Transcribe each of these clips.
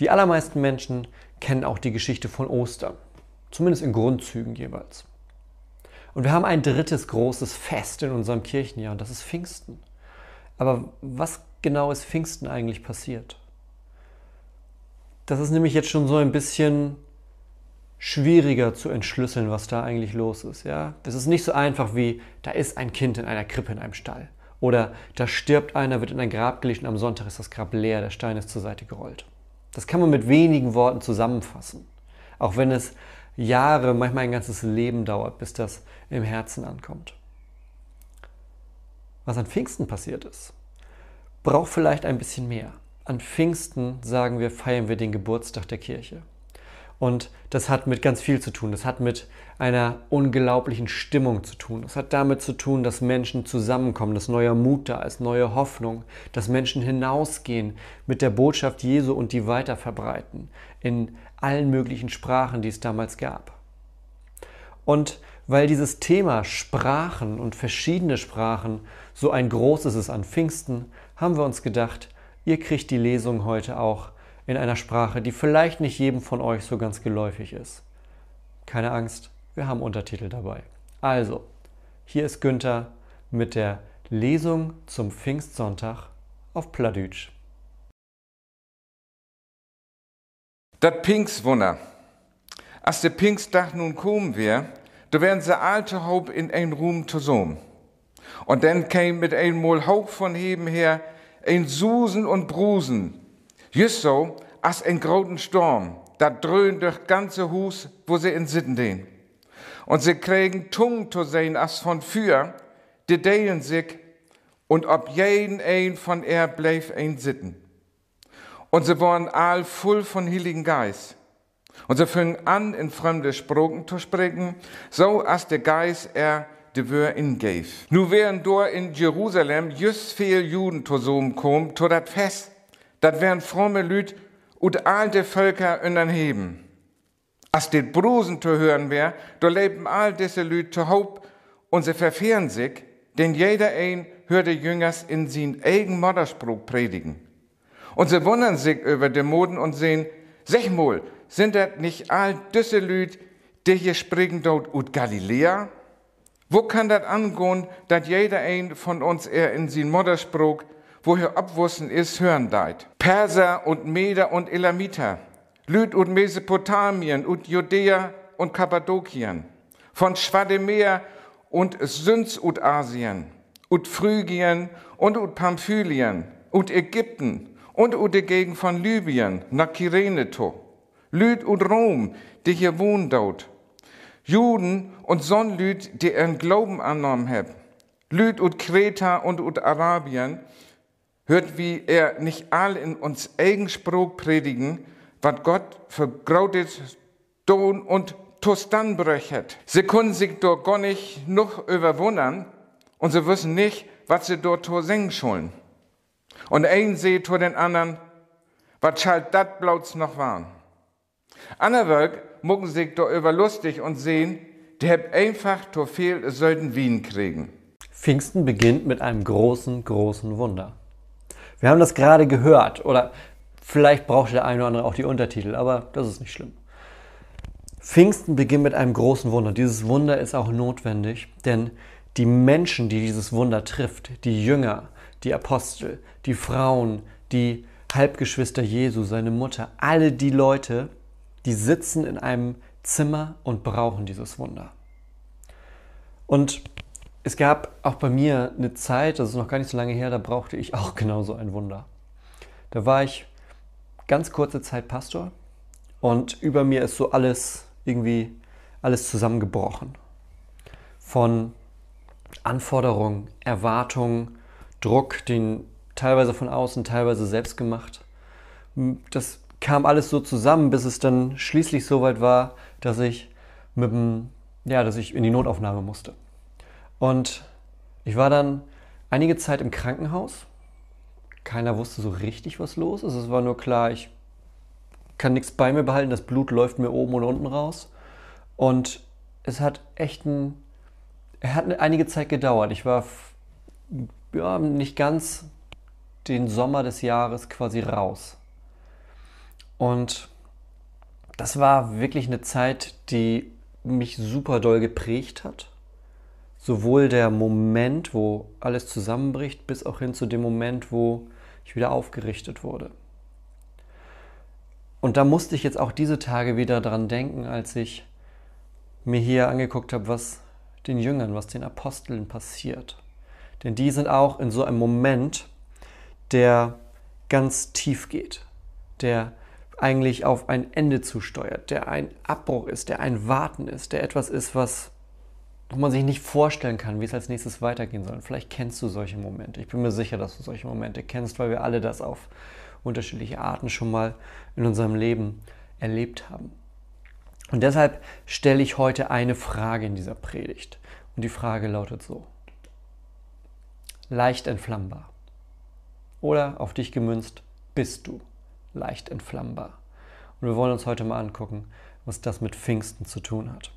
Die allermeisten Menschen kennen auch die Geschichte von Ostern, zumindest in Grundzügen jeweils. Und wir haben ein drittes großes Fest in unserem Kirchenjahr und das ist Pfingsten. Aber was genau ist Pfingsten eigentlich passiert? Das ist nämlich jetzt schon so ein bisschen schwieriger zu entschlüsseln, was da eigentlich los ist. Ja? Das ist nicht so einfach wie, da ist ein Kind in einer Krippe in einem Stall. Oder da stirbt einer, wird in ein Grab gelegt und am Sonntag ist das Grab leer, der Stein ist zur Seite gerollt. Das kann man mit wenigen Worten zusammenfassen. Auch wenn es Jahre, manchmal ein ganzes Leben dauert, bis das im Herzen ankommt. Was an Pfingsten passiert ist, braucht vielleicht ein bisschen mehr. An Pfingsten sagen wir, feiern wir den Geburtstag der Kirche. Und das hat mit ganz viel zu tun. Das hat mit einer unglaublichen Stimmung zu tun. Das hat damit zu tun, dass Menschen zusammenkommen, dass neuer Mut da ist, neue Hoffnung, dass Menschen hinausgehen mit der Botschaft Jesu und die weiter verbreiten in allen möglichen Sprachen, die es damals gab. Und weil dieses Thema Sprachen und verschiedene Sprachen so ein großes ist an Pfingsten, haben wir uns gedacht, ihr kriegt die Lesung heute auch in einer Sprache, die vielleicht nicht jedem von euch so ganz geläufig ist. Keine Angst, wir haben Untertitel dabei. Also, hier ist Günther mit der Lesung zum Pfingstsonntag auf Pladütsch. Das Pfingstwunder. Als der Pfingstdag nun kommen wir, da werden sie alte Haupt in ein Ruhm zusammen. Und dann käme mit einem Mal Hauch von heben her ein Susen und Brusen, Just so, als ein großen Sturm, da dröhnt durch ganze Hus, wo sie in Sitten den. Und sie kriegen Tungen zu sehen, als von Feuer, die deilen sich, und ob jeden ein von er bleib ein Sitten. Und sie waren all voll von Heiligen Geist. Und sie fingen an, in fremde Sprachen zu sprechen, so als der Geist er de Wör in gave. Nu wären dort in Jerusalem just viel Juden zusammenkommen, zu dat Fest. Dat wären fromme Lüd und alte Völker in den Heben. Als dit Brusen zu hören wär, da leben all diese Lüd zu Haupt und sie verfehren sich, denn jeder ein hörte Jüngers in sin eigen Mutterspruch predigen. Und sie wundern sich über die Moden und sehen, sech mal, sind das nicht all diese Lüd, die hier sprechen dort ut Galiläa? Wo kann das angehen, dass jeder ein von uns er in sin Mutterspruch woher abwussen ist, hören deit. Perser und Meder und Elamiter, Lüd und Mesopotamien und Judäa und Kappadokien, von Schwademeer und Süns und Asien, und Phrygien und und Pamphylien, und Ägypten, und und Gegend von Libyen, nach Kyrene to, Lüd und Rom, die hier wohnen dort, Juden und Sonnlüd, die ihren Glauben angenommen haben, Lüd und Kreta und und Arabien, hört, wie er nicht all in uns eigen Spruch predigen, was Gott für grautet Don und Tostan brechet. Sie können sich dort gar nicht noch überwundern und sie wissen nicht, was sie dort singen sollen. Und ein seht zu den anderen, was schalt dat blauts noch waren. Anderwerk mucken sich dort über lustig und sehen, die hab einfach to viel sollten Wien kriegen. Pfingsten beginnt mit einem großen, großen Wunder. Wir haben das gerade gehört oder vielleicht braucht der eine oder andere auch die Untertitel, aber das ist nicht schlimm. Pfingsten beginnt mit einem großen Wunder. Dieses Wunder ist auch notwendig, denn die Menschen, die dieses Wunder trifft, die Jünger, die Apostel, die Frauen, die Halbgeschwister Jesu, seine Mutter, alle die Leute, die sitzen in einem Zimmer und brauchen dieses Wunder. Und es gab auch bei mir eine Zeit, das ist noch gar nicht so lange her, da brauchte ich auch genauso ein Wunder. Da war ich ganz kurze Zeit Pastor und über mir ist so alles irgendwie alles zusammengebrochen. Von Anforderungen, Erwartungen, Druck, den teilweise von außen, teilweise selbst gemacht, das kam alles so zusammen, bis es dann schließlich so weit war, dass ich mit dem, ja, dass ich in die Notaufnahme musste. Und ich war dann einige Zeit im Krankenhaus. Keiner wusste so richtig, was los ist. Es war nur klar, ich kann nichts bei mir behalten, das Blut läuft mir oben und unten raus. Und es hat echt ein, er hat einige Zeit gedauert. Ich war ja, nicht ganz den Sommer des Jahres quasi raus. Und das war wirklich eine Zeit, die mich super doll geprägt hat. Sowohl der Moment, wo alles zusammenbricht, bis auch hin zu dem Moment, wo ich wieder aufgerichtet wurde. Und da musste ich jetzt auch diese Tage wieder dran denken, als ich mir hier angeguckt habe, was den Jüngern, was den Aposteln passiert. Denn die sind auch in so einem Moment, der ganz tief geht, der eigentlich auf ein Ende zusteuert, der ein Abbruch ist, der ein Warten ist, der etwas ist, was wo man sich nicht vorstellen kann, wie es als nächstes weitergehen soll. Vielleicht kennst du solche Momente. Ich bin mir sicher, dass du solche Momente kennst, weil wir alle das auf unterschiedliche Arten schon mal in unserem Leben erlebt haben. Und deshalb stelle ich heute eine Frage in dieser Predigt. Und die Frage lautet so. Leicht entflammbar. Oder auf dich gemünzt, bist du leicht entflammbar? Und wir wollen uns heute mal angucken, was das mit Pfingsten zu tun hat.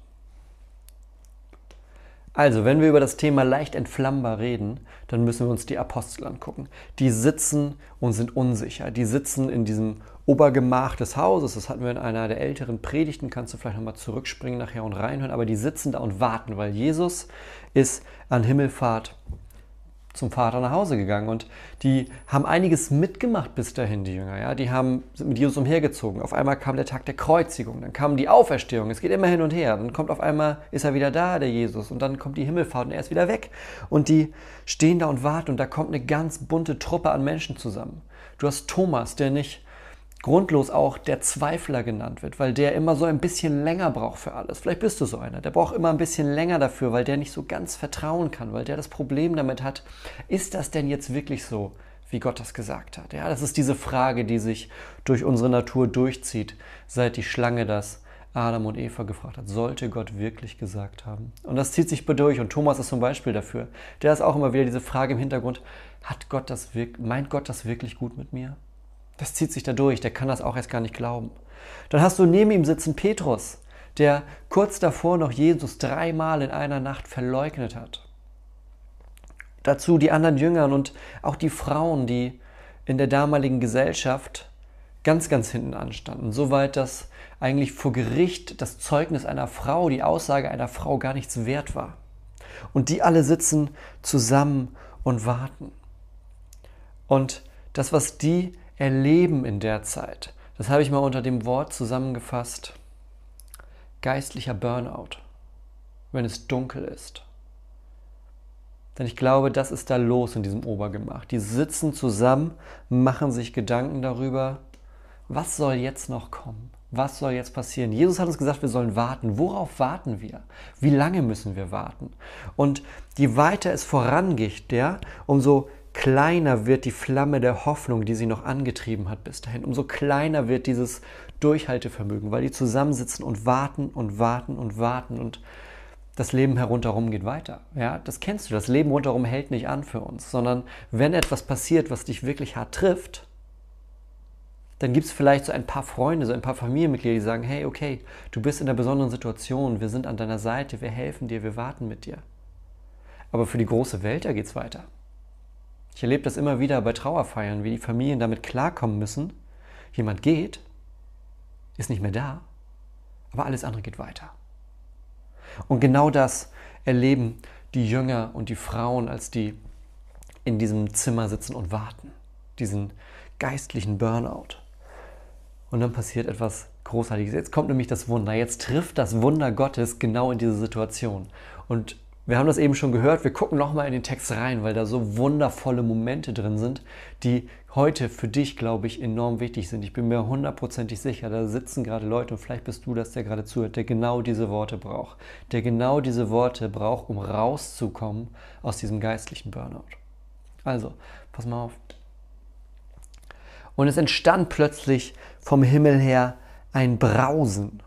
Also, wenn wir über das Thema leicht entflammbar reden, dann müssen wir uns die Apostel angucken. Die sitzen und sind unsicher. Die sitzen in diesem Obergemach des Hauses. Das hatten wir in einer der älteren Predigten. Kannst du vielleicht nochmal zurückspringen nachher und reinhören. Aber die sitzen da und warten, weil Jesus ist an Himmelfahrt zum Vater nach Hause gegangen und die haben einiges mitgemacht bis dahin, die Jünger. Ja? Die haben, sind mit Jesus umhergezogen. Auf einmal kam der Tag der Kreuzigung, dann kam die Auferstehung. Es geht immer hin und her. Dann kommt auf einmal, ist er wieder da, der Jesus, und dann kommt die Himmelfahrt und er ist wieder weg. Und die stehen da und warten und da kommt eine ganz bunte Truppe an Menschen zusammen. Du hast Thomas, der nicht grundlos auch der Zweifler genannt wird, weil der immer so ein bisschen länger braucht für alles. Vielleicht bist du so einer, der braucht immer ein bisschen länger dafür, weil der nicht so ganz vertrauen kann, weil der das Problem damit hat, ist das denn jetzt wirklich so, wie Gott das gesagt hat? Ja, das ist diese Frage, die sich durch unsere Natur durchzieht, seit die Schlange das Adam und Eva gefragt hat, sollte Gott wirklich gesagt haben? Und das zieht sich durch und Thomas ist zum Beispiel dafür. Der ist auch immer wieder diese Frage im Hintergrund, hat Gott das, meint Gott das wirklich gut mit mir? Das zieht sich da durch, der kann das auch erst gar nicht glauben. Dann hast du neben ihm sitzen Petrus, der kurz davor noch Jesus dreimal in einer Nacht verleugnet hat. Dazu die anderen Jüngern und auch die Frauen, die in der damaligen Gesellschaft ganz, ganz hinten anstanden. Soweit, dass eigentlich vor Gericht das Zeugnis einer Frau, die Aussage einer Frau gar nichts wert war. Und die alle sitzen zusammen und warten. Und das, was die erleben in der Zeit. Das habe ich mal unter dem Wort zusammengefasst. Geistlicher Burnout, wenn es dunkel ist. Denn ich glaube, das ist da los in diesem Obergemach. Die sitzen zusammen, machen sich Gedanken darüber, was soll jetzt noch kommen? Was soll jetzt passieren? Jesus hat uns gesagt, wir sollen warten. Worauf warten wir? Wie lange müssen wir warten? Und je weiter es vorangeht, ja, umso kleiner wird die Flamme der Hoffnung, die sie noch angetrieben hat bis dahin. Umso kleiner wird dieses Durchhaltevermögen, weil die zusammensitzen und warten und warten und warten und das Leben herunterherum geht weiter. Ja, das kennst du. Das Leben rundherum hält nicht an für uns, sondern wenn etwas passiert, was dich wirklich hart trifft, dann gibt es vielleicht so ein paar Freunde, so ein paar Familienmitglieder, die sagen, hey, okay, du bist in einer besonderen Situation, wir sind an deiner Seite, wir helfen dir, wir warten mit dir. Aber für die große Welt, da geht es weiter. Ich erlebe das immer wieder bei Trauerfeiern, wie die Familien damit klarkommen müssen. Jemand geht, ist nicht mehr da, aber alles andere geht weiter. Und genau das erleben die Jünger und die Frauen, als die in diesem Zimmer sitzen und warten. Diesen geistlichen Burnout. Und dann passiert etwas Großartiges. Jetzt kommt nämlich das Wunder. Jetzt trifft das Wunder Gottes genau in diese Situation. Und wir haben das eben schon gehört, wir gucken nochmal in den Text rein, weil da so wundervolle Momente drin sind, die heute für dich, glaube ich, enorm wichtig sind. Ich bin mir hundertprozentig sicher, da sitzen gerade Leute und vielleicht bist du das, der gerade zuhört, der genau diese Worte braucht. Der genau diese Worte braucht, um rauszukommen aus diesem geistlichen Burnout. Also, pass mal auf. Und es entstand plötzlich vom Himmel her ein Brausen.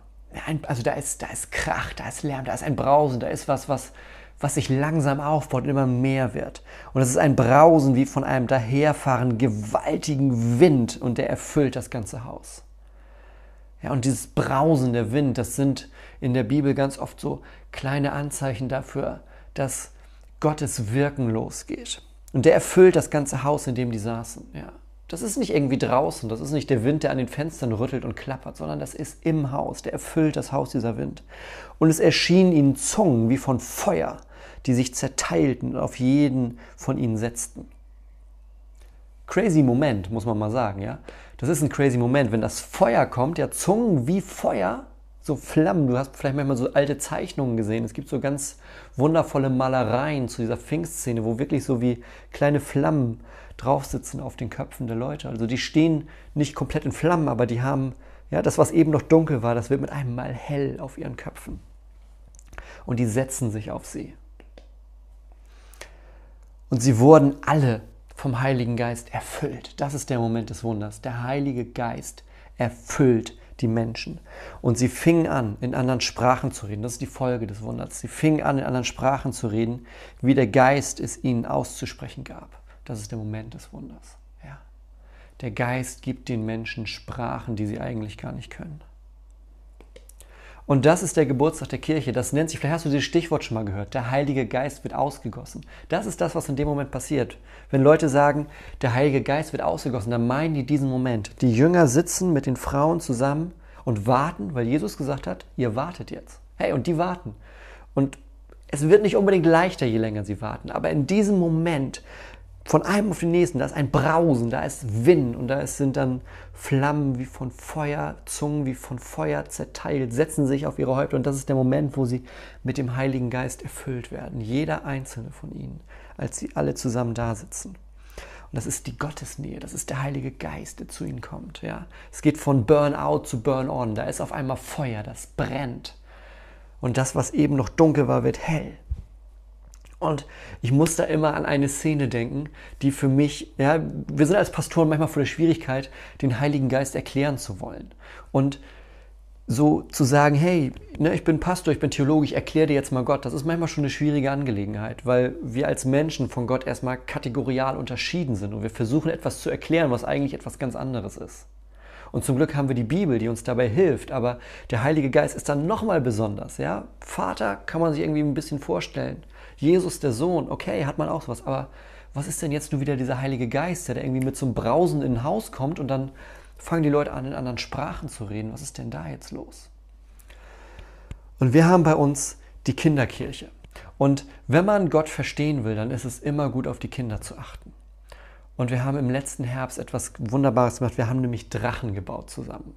Also da ist, da ist Krach, da ist Lärm, da ist ein Brausen, da ist was, was, was sich langsam aufbaut und immer mehr wird. Und es ist ein Brausen wie von einem daherfahrenden gewaltigen Wind und der erfüllt das ganze Haus. Ja, und dieses Brausen der Wind, das sind in der Bibel ganz oft so kleine Anzeichen dafür, dass Gottes Wirken losgeht. Und der erfüllt das ganze Haus, in dem die saßen. Ja. Das ist nicht irgendwie draußen, das ist nicht der Wind, der an den Fenstern rüttelt und klappert, sondern das ist im Haus, der erfüllt das Haus, dieser Wind. Und es erschienen ihnen Zungen wie von Feuer, die sich zerteilten und auf jeden von ihnen setzten. Crazy Moment, muss man mal sagen, ja. Das ist ein crazy Moment, wenn das Feuer kommt, ja, Zungen wie Feuer, so Flammen. Du hast vielleicht manchmal so alte Zeichnungen gesehen. Es gibt so ganz wundervolle Malereien zu dieser Pfingstszene, wo wirklich so wie kleine Flammen drauf sitzen auf den Köpfen der Leute. Also die stehen nicht komplett in Flammen, aber die haben, ja, das, was eben noch dunkel war, das wird mit einem Mal hell auf ihren Köpfen. Und die setzen sich auf sie. Und sie wurden alle vom Heiligen Geist erfüllt. Das ist der Moment des Wunders. Der Heilige Geist erfüllt die Menschen. Und sie fingen an, in anderen Sprachen zu reden. Das ist die Folge des Wunders. Sie fingen an, in anderen Sprachen zu reden, wie der Geist es ihnen auszusprechen gab. Das ist der Moment des Wunders. Ja. Der Geist gibt den Menschen Sprachen, die sie eigentlich gar nicht können. Und das ist der Geburtstag der Kirche. Das nennt sich, vielleicht hast du dieses Stichwort schon mal gehört, der Heilige Geist wird ausgegossen. Das ist das, was in dem Moment passiert. Wenn Leute sagen, der Heilige Geist wird ausgegossen, dann meinen die diesen Moment. Die Jünger sitzen mit den Frauen zusammen und warten, weil Jesus gesagt hat, ihr wartet jetzt. Hey, und die warten. Und es wird nicht unbedingt leichter, je länger sie warten. Aber in diesem Moment von einem auf den nächsten, da ist ein Brausen, da ist Wind und da sind dann Flammen wie von Feuer, Zungen wie von Feuer zerteilt, setzen sich auf ihre Häupter und das ist der Moment, wo sie mit dem Heiligen Geist erfüllt werden. Jeder einzelne von ihnen, als sie alle zusammen da sitzen. Und das ist die Gottesnähe, das ist der Heilige Geist, der zu ihnen kommt. Ja? Es geht von Burnout zu Burn-on, da ist auf einmal Feuer, das brennt. Und das, was eben noch dunkel war, wird hell. Und ich muss da immer an eine Szene denken, die für mich, ja, wir sind als Pastoren manchmal vor der Schwierigkeit, den Heiligen Geist erklären zu wollen. Und so zu sagen, hey, ne, ich bin Pastor, ich bin Theologe, ich erkläre dir jetzt mal Gott, das ist manchmal schon eine schwierige Angelegenheit, weil wir als Menschen von Gott erstmal kategorial unterschieden sind und wir versuchen etwas zu erklären, was eigentlich etwas ganz anderes ist. Und zum Glück haben wir die Bibel, die uns dabei hilft, aber der Heilige Geist ist dann nochmal besonders. Ja? Vater kann man sich irgendwie ein bisschen vorstellen. Jesus der Sohn, okay, hat man auch sowas, aber was ist denn jetzt nur wieder dieser Heilige Geist, der irgendwie mit so einem Brausen in ein Haus kommt und dann fangen die Leute an, in anderen Sprachen zu reden. Was ist denn da jetzt los? Und wir haben bei uns die Kinderkirche. Und wenn man Gott verstehen will, dann ist es immer gut, auf die Kinder zu achten. Und wir haben im letzten Herbst etwas Wunderbares gemacht. Wir haben nämlich Drachen gebaut zusammen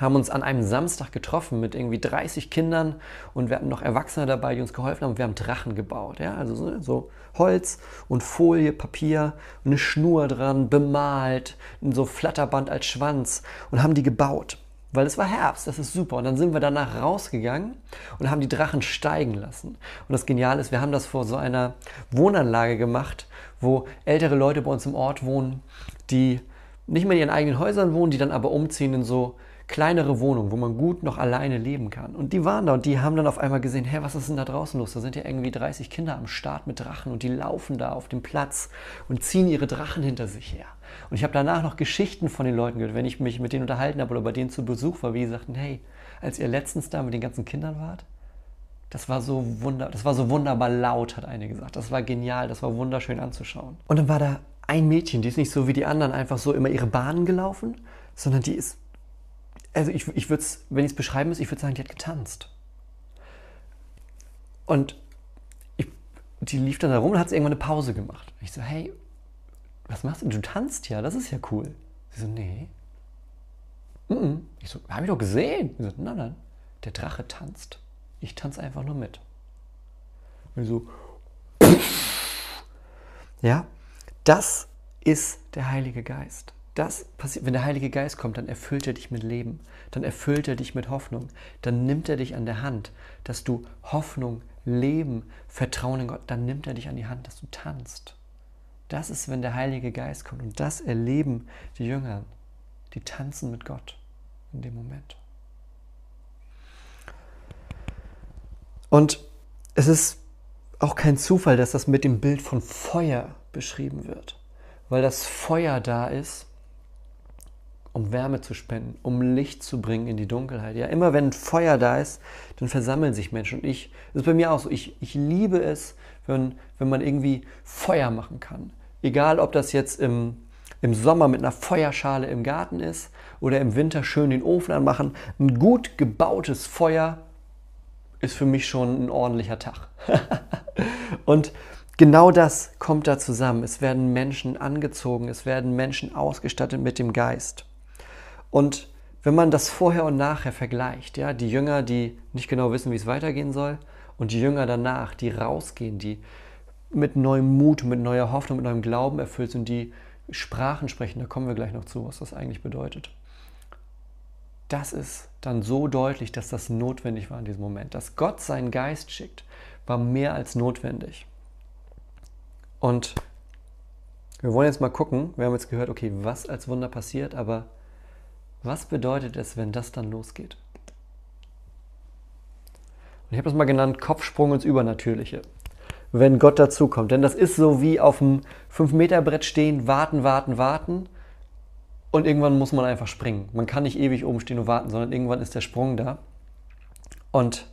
haben uns an einem Samstag getroffen mit irgendwie 30 Kindern und wir hatten noch Erwachsene dabei, die uns geholfen haben. Wir haben Drachen gebaut, ja, also so, so Holz und Folie, Papier eine Schnur dran, bemalt, so Flatterband als Schwanz und haben die gebaut. Weil es war Herbst, das ist super. Und dann sind wir danach rausgegangen und haben die Drachen steigen lassen. Und das Geniale ist, wir haben das vor so einer Wohnanlage gemacht, wo ältere Leute bei uns im Ort wohnen, die nicht mehr in ihren eigenen Häusern wohnen, die dann aber umziehen in so kleinere Wohnung, wo man gut noch alleine leben kann. Und die waren da und die haben dann auf einmal gesehen, hä, was ist denn da draußen los? Da sind ja irgendwie 30 Kinder am Start mit Drachen und die laufen da auf dem Platz und ziehen ihre Drachen hinter sich her. Und ich habe danach noch Geschichten von den Leuten gehört, wenn ich mich mit denen unterhalten habe oder bei denen zu Besuch war, wie die sagten, hey, als ihr letztens da mit den ganzen Kindern wart, das war so wunder, das war so wunderbar laut, hat eine gesagt. Das war genial, das war wunderschön anzuschauen. Und dann war da ein Mädchen, die ist nicht so wie die anderen einfach so immer ihre Bahnen gelaufen, sondern die ist also ich, ich würde es, wenn ich es beschreiben muss, ich würde sagen, die hat getanzt. Und ich, die lief dann da rum und hat irgendwann eine Pause gemacht. ich so, hey, was machst du? Du tanzt ja, das ist ja cool. Sie so, nee. Mm -mm. Ich so, hab ich doch gesehen. Sie so, nein, nein, der Drache tanzt. Ich tanze einfach nur mit. Und so, ja, das ist der Heilige Geist das passiert, wenn der Heilige Geist kommt, dann erfüllt er dich mit Leben, dann erfüllt er dich mit Hoffnung, dann nimmt er dich an der Hand, dass du Hoffnung, Leben, Vertrauen in Gott, dann nimmt er dich an die Hand, dass du tanzt. Das ist, wenn der Heilige Geist kommt. Und das erleben die Jünger. Die tanzen mit Gott in dem Moment. Und es ist auch kein Zufall, dass das mit dem Bild von Feuer beschrieben wird, weil das Feuer da ist, um Wärme zu spenden, um Licht zu bringen in die Dunkelheit. Ja, immer wenn Feuer da ist, dann versammeln sich Menschen. Und ich, das ist bei mir auch so, ich, ich liebe es, wenn, wenn man irgendwie Feuer machen kann. Egal, ob das jetzt im, im Sommer mit einer Feuerschale im Garten ist oder im Winter schön den Ofen anmachen. Ein gut gebautes Feuer ist für mich schon ein ordentlicher Tag. und genau das kommt da zusammen. Es werden Menschen angezogen, es werden Menschen ausgestattet mit dem Geist. Und wenn man das vorher und nachher vergleicht, ja, die Jünger, die nicht genau wissen, wie es weitergehen soll, und die Jünger danach, die rausgehen, die mit neuem Mut, mit neuer Hoffnung, mit neuem Glauben erfüllt sind, die Sprachen sprechen, da kommen wir gleich noch zu, was das eigentlich bedeutet. Das ist dann so deutlich, dass das notwendig war in diesem Moment. Dass Gott seinen Geist schickt, war mehr als notwendig. Und wir wollen jetzt mal gucken, wir haben jetzt gehört, okay, was als Wunder passiert, aber was bedeutet es, wenn das dann losgeht? Und ich habe das mal genannt, Kopfsprung ins Übernatürliche. Wenn Gott dazukommt. Denn das ist so wie auf dem 5-Meter-Brett stehen, warten, warten, warten. Und irgendwann muss man einfach springen. Man kann nicht ewig oben stehen und warten, sondern irgendwann ist der Sprung da. Und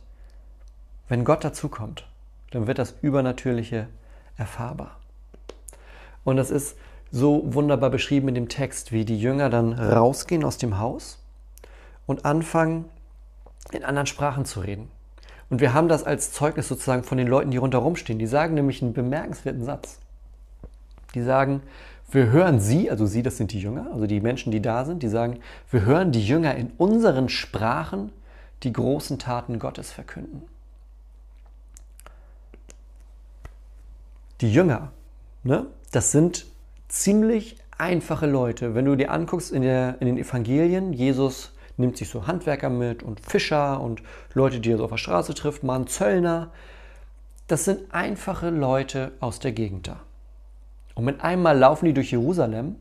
wenn Gott dazukommt, dann wird das Übernatürliche erfahrbar. Und das ist so wunderbar beschrieben in dem Text, wie die Jünger dann rausgehen aus dem Haus und anfangen, in anderen Sprachen zu reden. Und wir haben das als Zeugnis sozusagen von den Leuten, die rundherum stehen. Die sagen nämlich einen bemerkenswerten Satz. Die sagen, wir hören sie, also sie, das sind die Jünger, also die Menschen, die da sind, die sagen, wir hören die Jünger in unseren Sprachen die großen Taten Gottes verkünden. Die Jünger, ne, das sind ziemlich einfache Leute. Wenn du dir anguckst in, der, in den Evangelien, Jesus nimmt sich so Handwerker mit und Fischer und Leute, die er so auf der Straße trifft, Mann, Zöllner. Das sind einfache Leute aus der Gegend da. Und mit einmal laufen die durch Jerusalem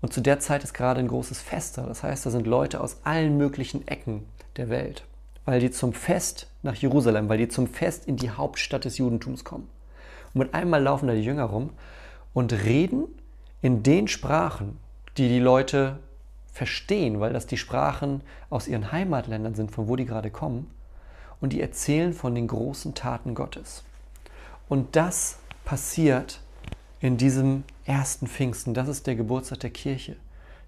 und zu der Zeit ist gerade ein großes Fest da. Das heißt, da sind Leute aus allen möglichen Ecken der Welt, weil die zum Fest nach Jerusalem, weil die zum Fest in die Hauptstadt des Judentums kommen. Und mit einmal laufen da die Jünger rum und reden in den Sprachen, die die Leute verstehen, weil das die Sprachen aus ihren Heimatländern sind, von wo die gerade kommen. Und die erzählen von den großen Taten Gottes. Und das passiert in diesem ersten Pfingsten. Das ist der Geburtstag der Kirche.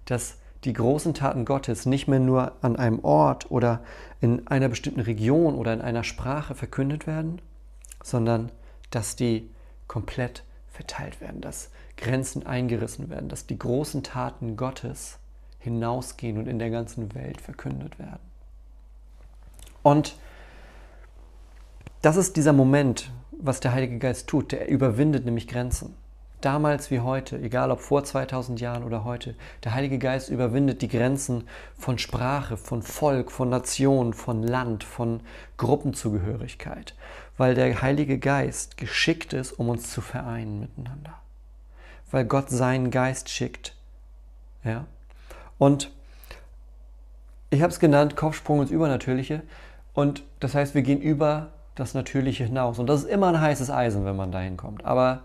Dass die großen Taten Gottes nicht mehr nur an einem Ort oder in einer bestimmten Region oder in einer Sprache verkündet werden, sondern dass die komplett verteilt werden, dass Grenzen eingerissen werden, dass die großen Taten Gottes hinausgehen und in der ganzen Welt verkündet werden. Und das ist dieser Moment, was der Heilige Geist tut. Der überwindet nämlich Grenzen. Damals wie heute, egal ob vor 2000 Jahren oder heute, der Heilige Geist überwindet die Grenzen von Sprache, von Volk, von Nation, von Land, von Gruppenzugehörigkeit, weil der Heilige Geist geschickt ist, um uns zu vereinen miteinander weil Gott seinen Geist schickt. Ja? Und ich habe es genannt, Kopfsprung ins Übernatürliche. Und das heißt, wir gehen über das Natürliche hinaus. Und das ist immer ein heißes Eisen, wenn man dahin kommt. Aber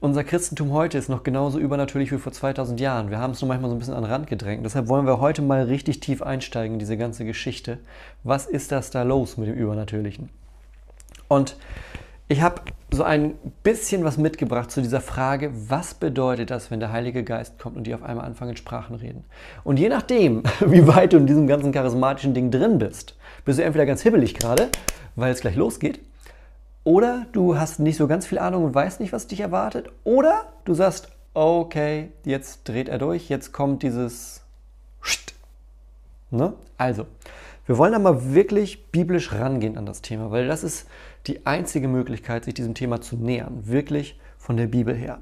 unser Christentum heute ist noch genauso übernatürlich wie vor 2000 Jahren. Wir haben es nur manchmal so ein bisschen an den Rand gedrängt. Deshalb wollen wir heute mal richtig tief einsteigen in diese ganze Geschichte. Was ist das da los mit dem Übernatürlichen? Und ich habe so ein bisschen was mitgebracht zu dieser Frage, was bedeutet das, wenn der Heilige Geist kommt und die auf einmal anfangen, Sprachen reden. Und je nachdem, wie weit du in diesem ganzen charismatischen Ding drin bist, bist du entweder ganz hibbelig gerade, weil es gleich losgeht, oder du hast nicht so ganz viel Ahnung und weißt nicht, was dich erwartet, oder du sagst, okay, jetzt dreht er durch, jetzt kommt dieses ne? Also, wir wollen da mal wirklich biblisch rangehen an das Thema, weil das ist die einzige Möglichkeit, sich diesem Thema zu nähern, wirklich von der Bibel her.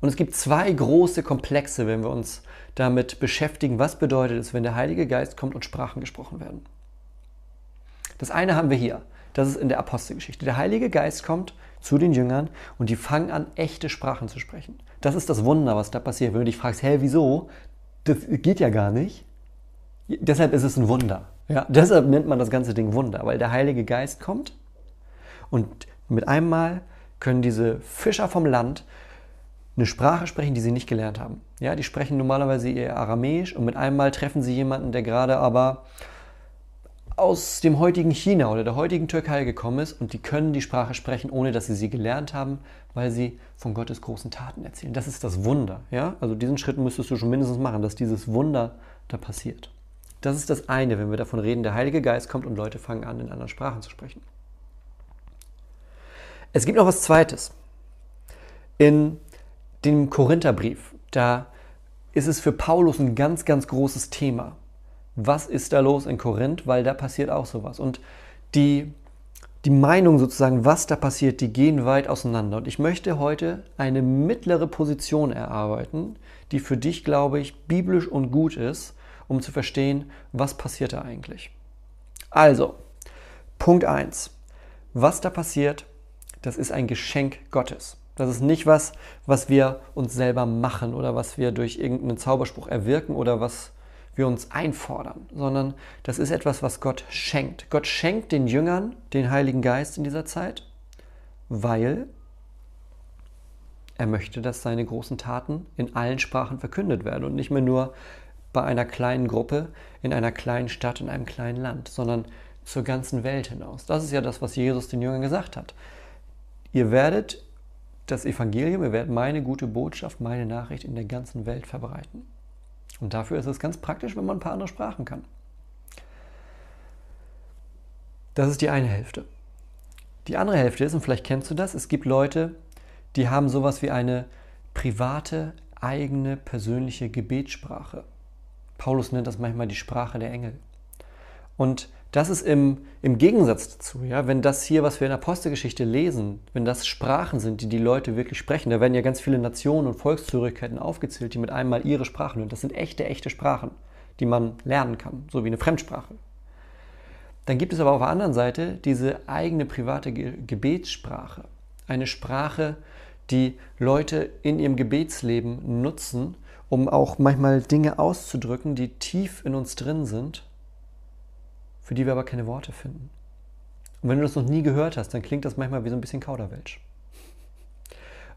Und es gibt zwei große Komplexe, wenn wir uns damit beschäftigen, was bedeutet es, wenn der Heilige Geist kommt und Sprachen gesprochen werden. Das eine haben wir hier, das ist in der Apostelgeschichte. Der Heilige Geist kommt, zu den Jüngern und die fangen an, echte Sprachen zu sprechen. Das ist das Wunder, was da passiert. Wenn du dich fragst, hä, wieso? Das geht ja gar nicht. Deshalb ist es ein Wunder. Ja, deshalb nennt man das ganze Ding Wunder, weil der Heilige Geist kommt und mit einmal können diese Fischer vom Land eine Sprache sprechen, die sie nicht gelernt haben. Ja, die sprechen normalerweise eher Aramäisch und mit einmal treffen sie jemanden, der gerade aber aus dem heutigen China oder der heutigen Türkei gekommen ist und die können die Sprache sprechen, ohne dass sie sie gelernt haben, weil sie von Gottes großen Taten erzählen. Das ist das Wunder. Ja? Also diesen Schritt müsstest du schon mindestens machen, dass dieses Wunder da passiert. Das ist das eine, wenn wir davon reden, der Heilige Geist kommt und Leute fangen an, in anderen Sprachen zu sprechen. Es gibt noch was Zweites. In dem Korintherbrief, da ist es für Paulus ein ganz, ganz großes Thema. Was ist da los in Korinth? Weil da passiert auch sowas. Und die, die Meinung sozusagen, was da passiert, die gehen weit auseinander. Und ich möchte heute eine mittlere Position erarbeiten, die für dich, glaube ich, biblisch und gut ist, um zu verstehen, was passiert da eigentlich. Also, Punkt 1. Was da passiert, das ist ein Geschenk Gottes. Das ist nicht was, was wir uns selber machen oder was wir durch irgendeinen Zauberspruch erwirken oder was wir uns einfordern, sondern das ist etwas, was Gott schenkt. Gott schenkt den Jüngern den Heiligen Geist in dieser Zeit, weil er möchte, dass seine großen Taten in allen Sprachen verkündet werden und nicht mehr nur bei einer kleinen Gruppe, in einer kleinen Stadt, in einem kleinen Land, sondern zur ganzen Welt hinaus. Das ist ja das, was Jesus den Jüngern gesagt hat. Ihr werdet das Evangelium, ihr werdet meine gute Botschaft, meine Nachricht in der ganzen Welt verbreiten. Und dafür ist es ganz praktisch, wenn man ein paar andere Sprachen kann. Das ist die eine Hälfte. Die andere Hälfte ist, und vielleicht kennst du das, es gibt Leute, die haben sowas wie eine private, eigene, persönliche Gebetssprache. Paulus nennt das manchmal die Sprache der Engel. Und das ist im, im Gegensatz dazu, ja, wenn das hier, was wir in der Apostelgeschichte lesen, wenn das Sprachen sind, die die Leute wirklich sprechen, da werden ja ganz viele Nationen und Volkszugehörigkeiten aufgezählt, die mit einem Mal ihre Sprachen hören. Das sind echte, echte Sprachen, die man lernen kann, so wie eine Fremdsprache. Dann gibt es aber auf der anderen Seite diese eigene private Gebetssprache. Eine Sprache, die Leute in ihrem Gebetsleben nutzen, um auch manchmal Dinge auszudrücken, die tief in uns drin sind, für die wir aber keine Worte finden. Und wenn du das noch nie gehört hast, dann klingt das manchmal wie so ein bisschen Kauderwelsch.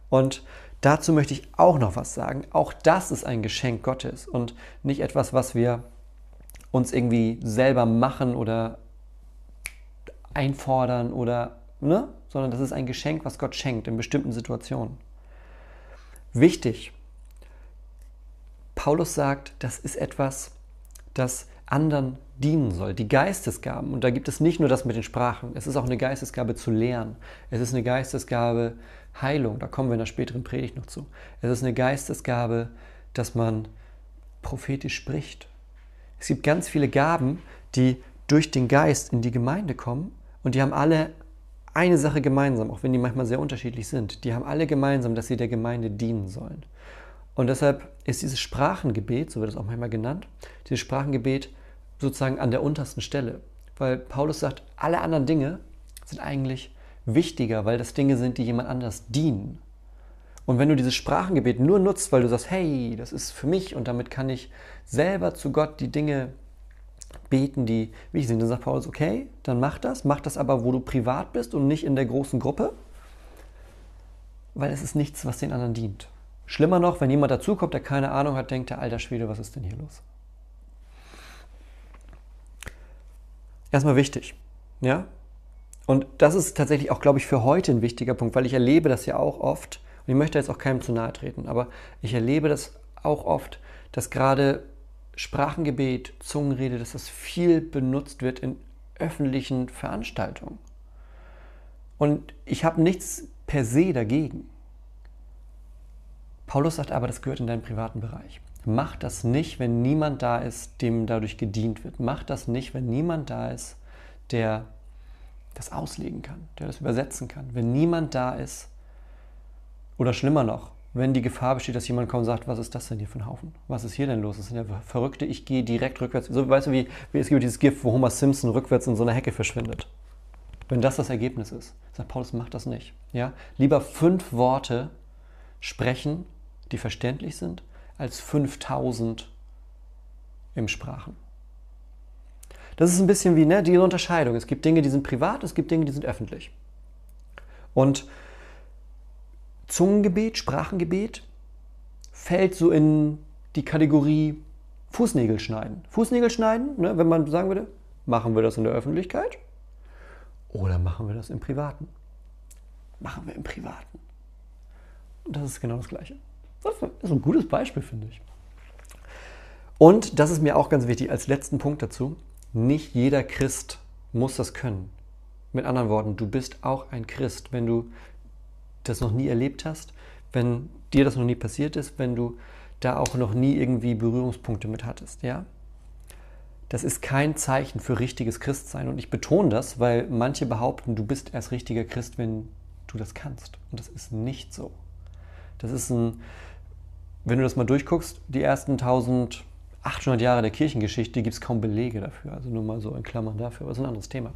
Und dazu möchte ich auch noch was sagen. Auch das ist ein Geschenk Gottes und nicht etwas, was wir uns irgendwie selber machen oder einfordern oder, ne? Sondern das ist ein Geschenk, was Gott schenkt in bestimmten Situationen. Wichtig, Paulus sagt, das ist etwas, das anderen dienen soll. Die Geistesgaben, und da gibt es nicht nur das mit den Sprachen, es ist auch eine Geistesgabe zu lehren. Es ist eine Geistesgabe Heilung, da kommen wir in der späteren Predigt noch zu. Es ist eine Geistesgabe, dass man prophetisch spricht. Es gibt ganz viele Gaben, die durch den Geist in die Gemeinde kommen und die haben alle eine Sache gemeinsam, auch wenn die manchmal sehr unterschiedlich sind. Die haben alle gemeinsam, dass sie der Gemeinde dienen sollen. Und deshalb ist dieses Sprachengebet, so wird es auch manchmal genannt, dieses Sprachengebet sozusagen an der untersten Stelle. Weil Paulus sagt, alle anderen Dinge sind eigentlich wichtiger, weil das Dinge sind, die jemand anders dienen. Und wenn du dieses Sprachengebet nur nutzt, weil du sagst, hey, das ist für mich und damit kann ich selber zu Gott die Dinge beten, die wichtig sind, dann sagt Paulus, okay, dann mach das, mach das aber, wo du privat bist und nicht in der großen Gruppe, weil es ist nichts, was den anderen dient. Schlimmer noch, wenn jemand dazukommt, der keine Ahnung hat, denkt der, alter Schwede, was ist denn hier los? Erstmal wichtig, ja? Und das ist tatsächlich auch, glaube ich, für heute ein wichtiger Punkt, weil ich erlebe das ja auch oft, und ich möchte jetzt auch keinem zu nahe treten, aber ich erlebe das auch oft, dass gerade Sprachengebet, Zungenrede, dass das viel benutzt wird in öffentlichen Veranstaltungen. Und ich habe nichts per se dagegen. Paulus sagt aber, das gehört in deinen privaten Bereich. Mach das nicht, wenn niemand da ist, dem dadurch gedient wird. Mach das nicht, wenn niemand da ist, der das auslegen kann, der das übersetzen kann. Wenn niemand da ist, oder schlimmer noch, wenn die Gefahr besteht, dass jemand kommt und sagt, was ist das denn hier für ein Haufen? Was ist hier denn los? Das sind ja Verrückte, ich gehe direkt rückwärts. So, weißt du, wie, wie es gibt dieses Gift, wo Homer Simpson rückwärts in so einer Hecke verschwindet. Wenn das das Ergebnis ist, sagt Paulus, macht das nicht. Ja? Lieber fünf Worte sprechen, die verständlich sind, als 5000 im Sprachen. Das ist ein bisschen wie ne, diese Unterscheidung. Es gibt Dinge, die sind privat, es gibt Dinge, die sind öffentlich. Und Zungengebet, Sprachengebet fällt so in die Kategorie Fußnägel schneiden. Fußnägel schneiden, ne, wenn man sagen würde, machen wir das in der Öffentlichkeit oder machen wir das im Privaten? Machen wir im Privaten. Und das ist genau das Gleiche. Das ist ein gutes Beispiel, finde ich. Und das ist mir auch ganz wichtig als letzten Punkt dazu. Nicht jeder Christ muss das können. Mit anderen Worten, du bist auch ein Christ, wenn du das noch nie erlebt hast, wenn dir das noch nie passiert ist, wenn du da auch noch nie irgendwie Berührungspunkte mit hattest, ja? Das ist kein Zeichen für richtiges Christsein und ich betone das, weil manche behaupten, du bist erst richtiger Christ, wenn du das kannst und das ist nicht so. Das ist ein wenn du das mal durchguckst, die ersten 1800 Jahre der Kirchengeschichte gibt es kaum Belege dafür. Also nur mal so in Klammern dafür, aber das ist ein anderes Thema.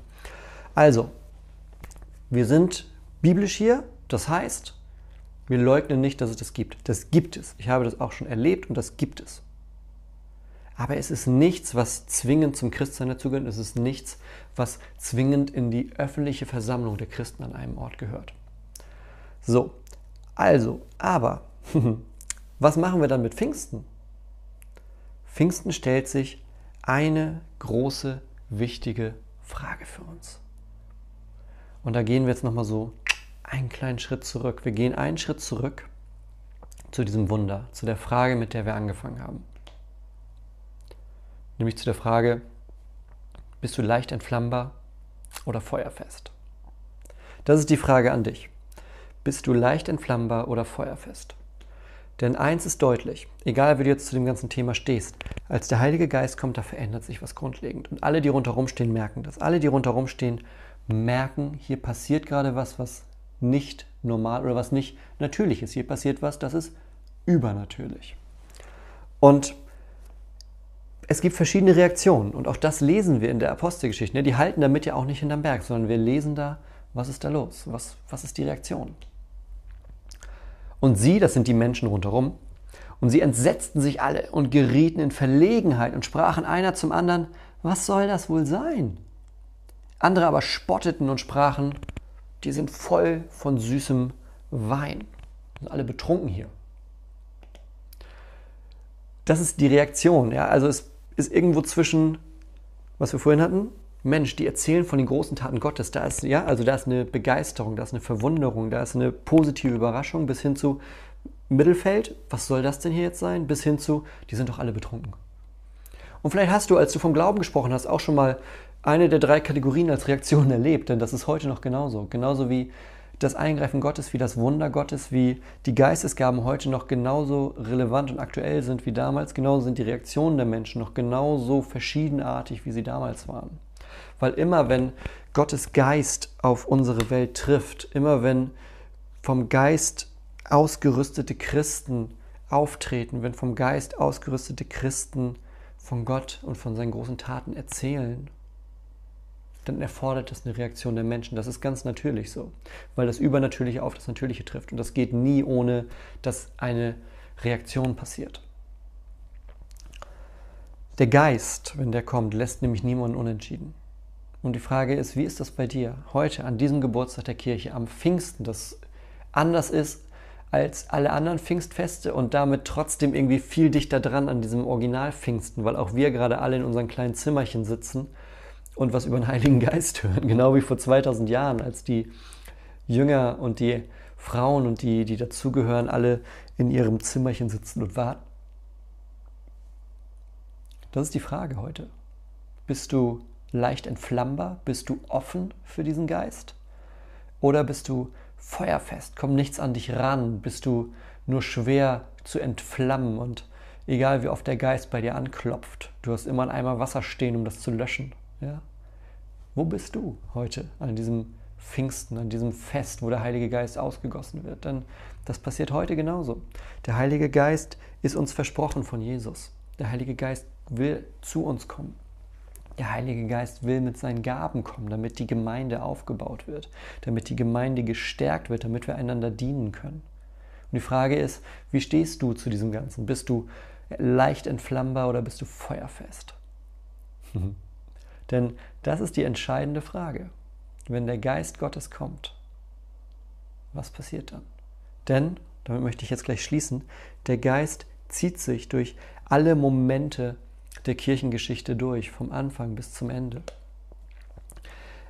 Also, wir sind biblisch hier, das heißt, wir leugnen nicht, dass es das gibt. Das gibt es. Ich habe das auch schon erlebt und das gibt es. Aber es ist nichts, was zwingend zum Christsein dazugehört. Es ist nichts, was zwingend in die öffentliche Versammlung der Christen an einem Ort gehört. So, also, aber, was machen wir dann mit Pfingsten? Pfingsten stellt sich eine große, wichtige Frage für uns. Und da gehen wir jetzt nochmal so einen kleinen Schritt zurück. Wir gehen einen Schritt zurück zu diesem Wunder, zu der Frage, mit der wir angefangen haben. Nämlich zu der Frage, bist du leicht entflammbar oder feuerfest? Das ist die Frage an dich. Bist du leicht entflammbar oder feuerfest? Denn eins ist deutlich, egal wie du jetzt zu dem ganzen Thema stehst, als der Heilige Geist kommt, da verändert sich was grundlegend. Und alle, die rundherum stehen, merken das. Alle, die rundherum stehen, merken, hier passiert gerade was, was nicht normal oder was nicht natürlich ist. Hier passiert was, das ist übernatürlich. Und es gibt verschiedene Reaktionen und auch das lesen wir in der Apostelgeschichte. Die halten damit ja auch nicht hinterm Berg, sondern wir lesen da, was ist da los? Was, was ist die Reaktion? Und sie, das sind die Menschen rundherum, und sie entsetzten sich alle und gerieten in Verlegenheit und sprachen einer zum anderen, was soll das wohl sein? Andere aber spotteten und sprachen, die sind voll von süßem Wein. Sind alle betrunken hier. Das ist die Reaktion. Ja? Also es ist irgendwo zwischen, was wir vorhin hatten, Mensch, die erzählen von den großen Taten Gottes. Da ist, ja, also da ist eine Begeisterung, da ist eine Verwunderung, da ist eine positive Überraschung bis hin zu Mittelfeld, was soll das denn hier jetzt sein? Bis hin zu, die sind doch alle betrunken. Und vielleicht hast du, als du vom Glauben gesprochen hast, auch schon mal eine der drei Kategorien als Reaktion erlebt, denn das ist heute noch genauso. Genauso wie das Eingreifen Gottes, wie das Wunder Gottes, wie die Geistesgaben heute noch genauso relevant und aktuell sind wie damals, genauso sind die Reaktionen der Menschen noch genauso verschiedenartig, wie sie damals waren. Weil immer wenn Gottes Geist auf unsere Welt trifft, immer wenn vom Geist ausgerüstete Christen auftreten, wenn vom Geist ausgerüstete Christen von Gott und von seinen großen Taten erzählen, dann erfordert das eine Reaktion der Menschen. Das ist ganz natürlich so, weil das Übernatürliche auf das Natürliche trifft. Und das geht nie ohne, dass eine Reaktion passiert. Der Geist, wenn der kommt, lässt nämlich niemanden unentschieden. Und die Frage ist, wie ist das bei dir heute an diesem Geburtstag der Kirche, am Pfingsten, das anders ist als alle anderen Pfingstfeste und damit trotzdem irgendwie viel dichter dran an diesem Original Pfingsten, weil auch wir gerade alle in unseren kleinen Zimmerchen sitzen und was über den Heiligen Geist hören, genau wie vor 2000 Jahren, als die Jünger und die Frauen und die, die dazugehören, alle in ihrem Zimmerchen sitzen und warten. Das ist die Frage heute. Bist du leicht entflammbar? Bist du offen für diesen Geist? Oder bist du feuerfest? Kommt nichts an dich ran? Bist du nur schwer zu entflammen und egal wie oft der Geist bei dir anklopft, du hast immer ein Eimer Wasser stehen, um das zu löschen? Ja? Wo bist du heute an diesem Pfingsten, an diesem Fest, wo der Heilige Geist ausgegossen wird? Denn das passiert heute genauso. Der Heilige Geist ist uns versprochen von Jesus. Der Heilige Geist will zu uns kommen. Der Heilige Geist will mit seinen Gaben kommen, damit die Gemeinde aufgebaut wird, damit die Gemeinde gestärkt wird, damit wir einander dienen können. Und die Frage ist, wie stehst du zu diesem Ganzen? Bist du leicht entflammbar oder bist du feuerfest? Denn das ist die entscheidende Frage. Wenn der Geist Gottes kommt, was passiert dann? Denn, damit möchte ich jetzt gleich schließen, der Geist zieht sich durch alle Momente der Kirchengeschichte durch, vom Anfang bis zum Ende.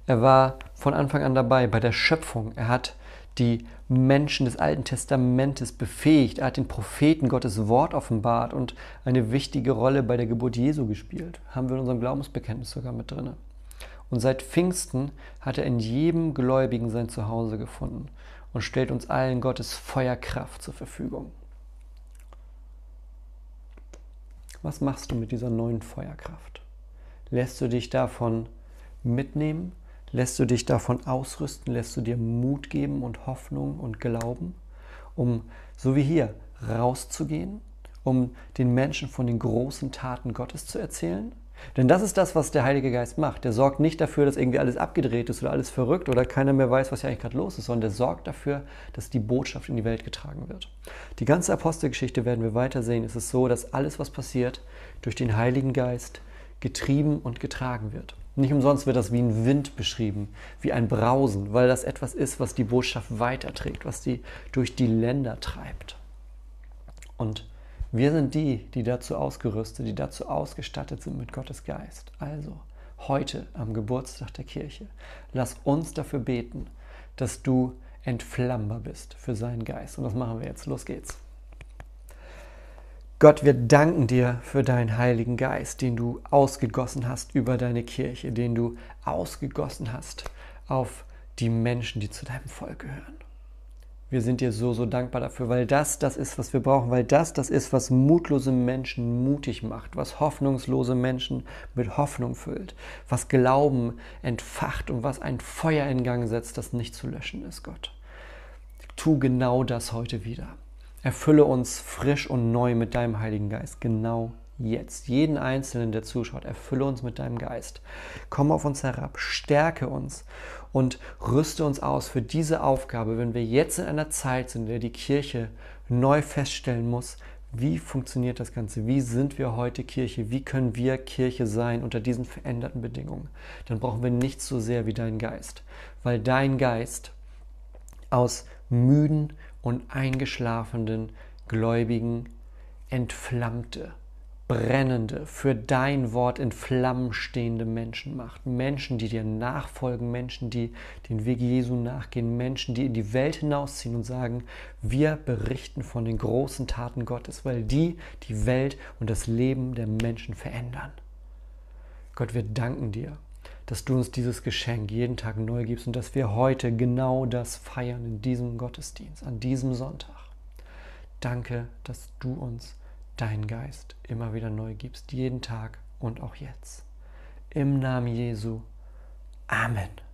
Er war von Anfang an dabei bei der Schöpfung. Er hat die Menschen des Alten Testamentes befähigt. Er hat den Propheten Gottes Wort offenbart und eine wichtige Rolle bei der Geburt Jesu gespielt. Haben wir in unserem Glaubensbekenntnis sogar mit drin. Und seit Pfingsten hat er in jedem Gläubigen sein Zuhause gefunden und stellt uns allen Gottes Feuerkraft zur Verfügung. Was machst du mit dieser neuen Feuerkraft? Lässt du dich davon mitnehmen? Lässt du dich davon ausrüsten? Lässt du dir Mut geben und Hoffnung und Glauben, um so wie hier rauszugehen, um den Menschen von den großen Taten Gottes zu erzählen? Denn das ist das, was der Heilige Geist macht. Der sorgt nicht dafür, dass irgendwie alles abgedreht ist oder alles verrückt oder keiner mehr weiß, was hier eigentlich gerade los ist, sondern der sorgt dafür, dass die Botschaft in die Welt getragen wird. Die ganze Apostelgeschichte werden wir weiter sehen. Es ist so, dass alles, was passiert, durch den Heiligen Geist getrieben und getragen wird. Nicht umsonst wird das wie ein Wind beschrieben, wie ein Brausen, weil das etwas ist, was die Botschaft weiterträgt, was die durch die Länder treibt. Und wir sind die, die dazu ausgerüstet, die dazu ausgestattet sind mit Gottes Geist. Also, heute am Geburtstag der Kirche, lass uns dafür beten, dass du entflammbar bist für seinen Geist. Und das machen wir jetzt. Los geht's. Gott, wir danken dir für deinen Heiligen Geist, den du ausgegossen hast über deine Kirche, den du ausgegossen hast auf die Menschen, die zu deinem Volk gehören. Wir sind dir so, so dankbar dafür, weil das das ist, was wir brauchen, weil das das ist, was mutlose Menschen mutig macht, was hoffnungslose Menschen mit Hoffnung füllt, was Glauben entfacht und was ein Feuer in Gang setzt, das nicht zu löschen ist, Gott. Tu genau das heute wieder. Erfülle uns frisch und neu mit deinem Heiligen Geist, genau jetzt. Jeden Einzelnen, der zuschaut, erfülle uns mit deinem Geist. Komm auf uns herab, stärke uns und rüste uns aus für diese Aufgabe, wenn wir jetzt in einer Zeit sind, in der die Kirche neu feststellen muss, wie funktioniert das Ganze? Wie sind wir heute Kirche? Wie können wir Kirche sein unter diesen veränderten Bedingungen? Dann brauchen wir nichts so sehr wie deinen Geist, weil dein Geist aus müden und eingeschlafenen Gläubigen entflammte brennende, für dein Wort in Flammen stehende Menschen macht. Menschen, die dir nachfolgen, Menschen, die den Weg Jesu nachgehen, Menschen, die in die Welt hinausziehen und sagen, wir berichten von den großen Taten Gottes, weil die die Welt und das Leben der Menschen verändern. Gott, wir danken dir, dass du uns dieses Geschenk jeden Tag neu gibst und dass wir heute genau das feiern in diesem Gottesdienst, an diesem Sonntag. Danke, dass du uns deinen Geist immer wieder neu gibst, jeden Tag und auch jetzt. Im Namen Jesu. Amen.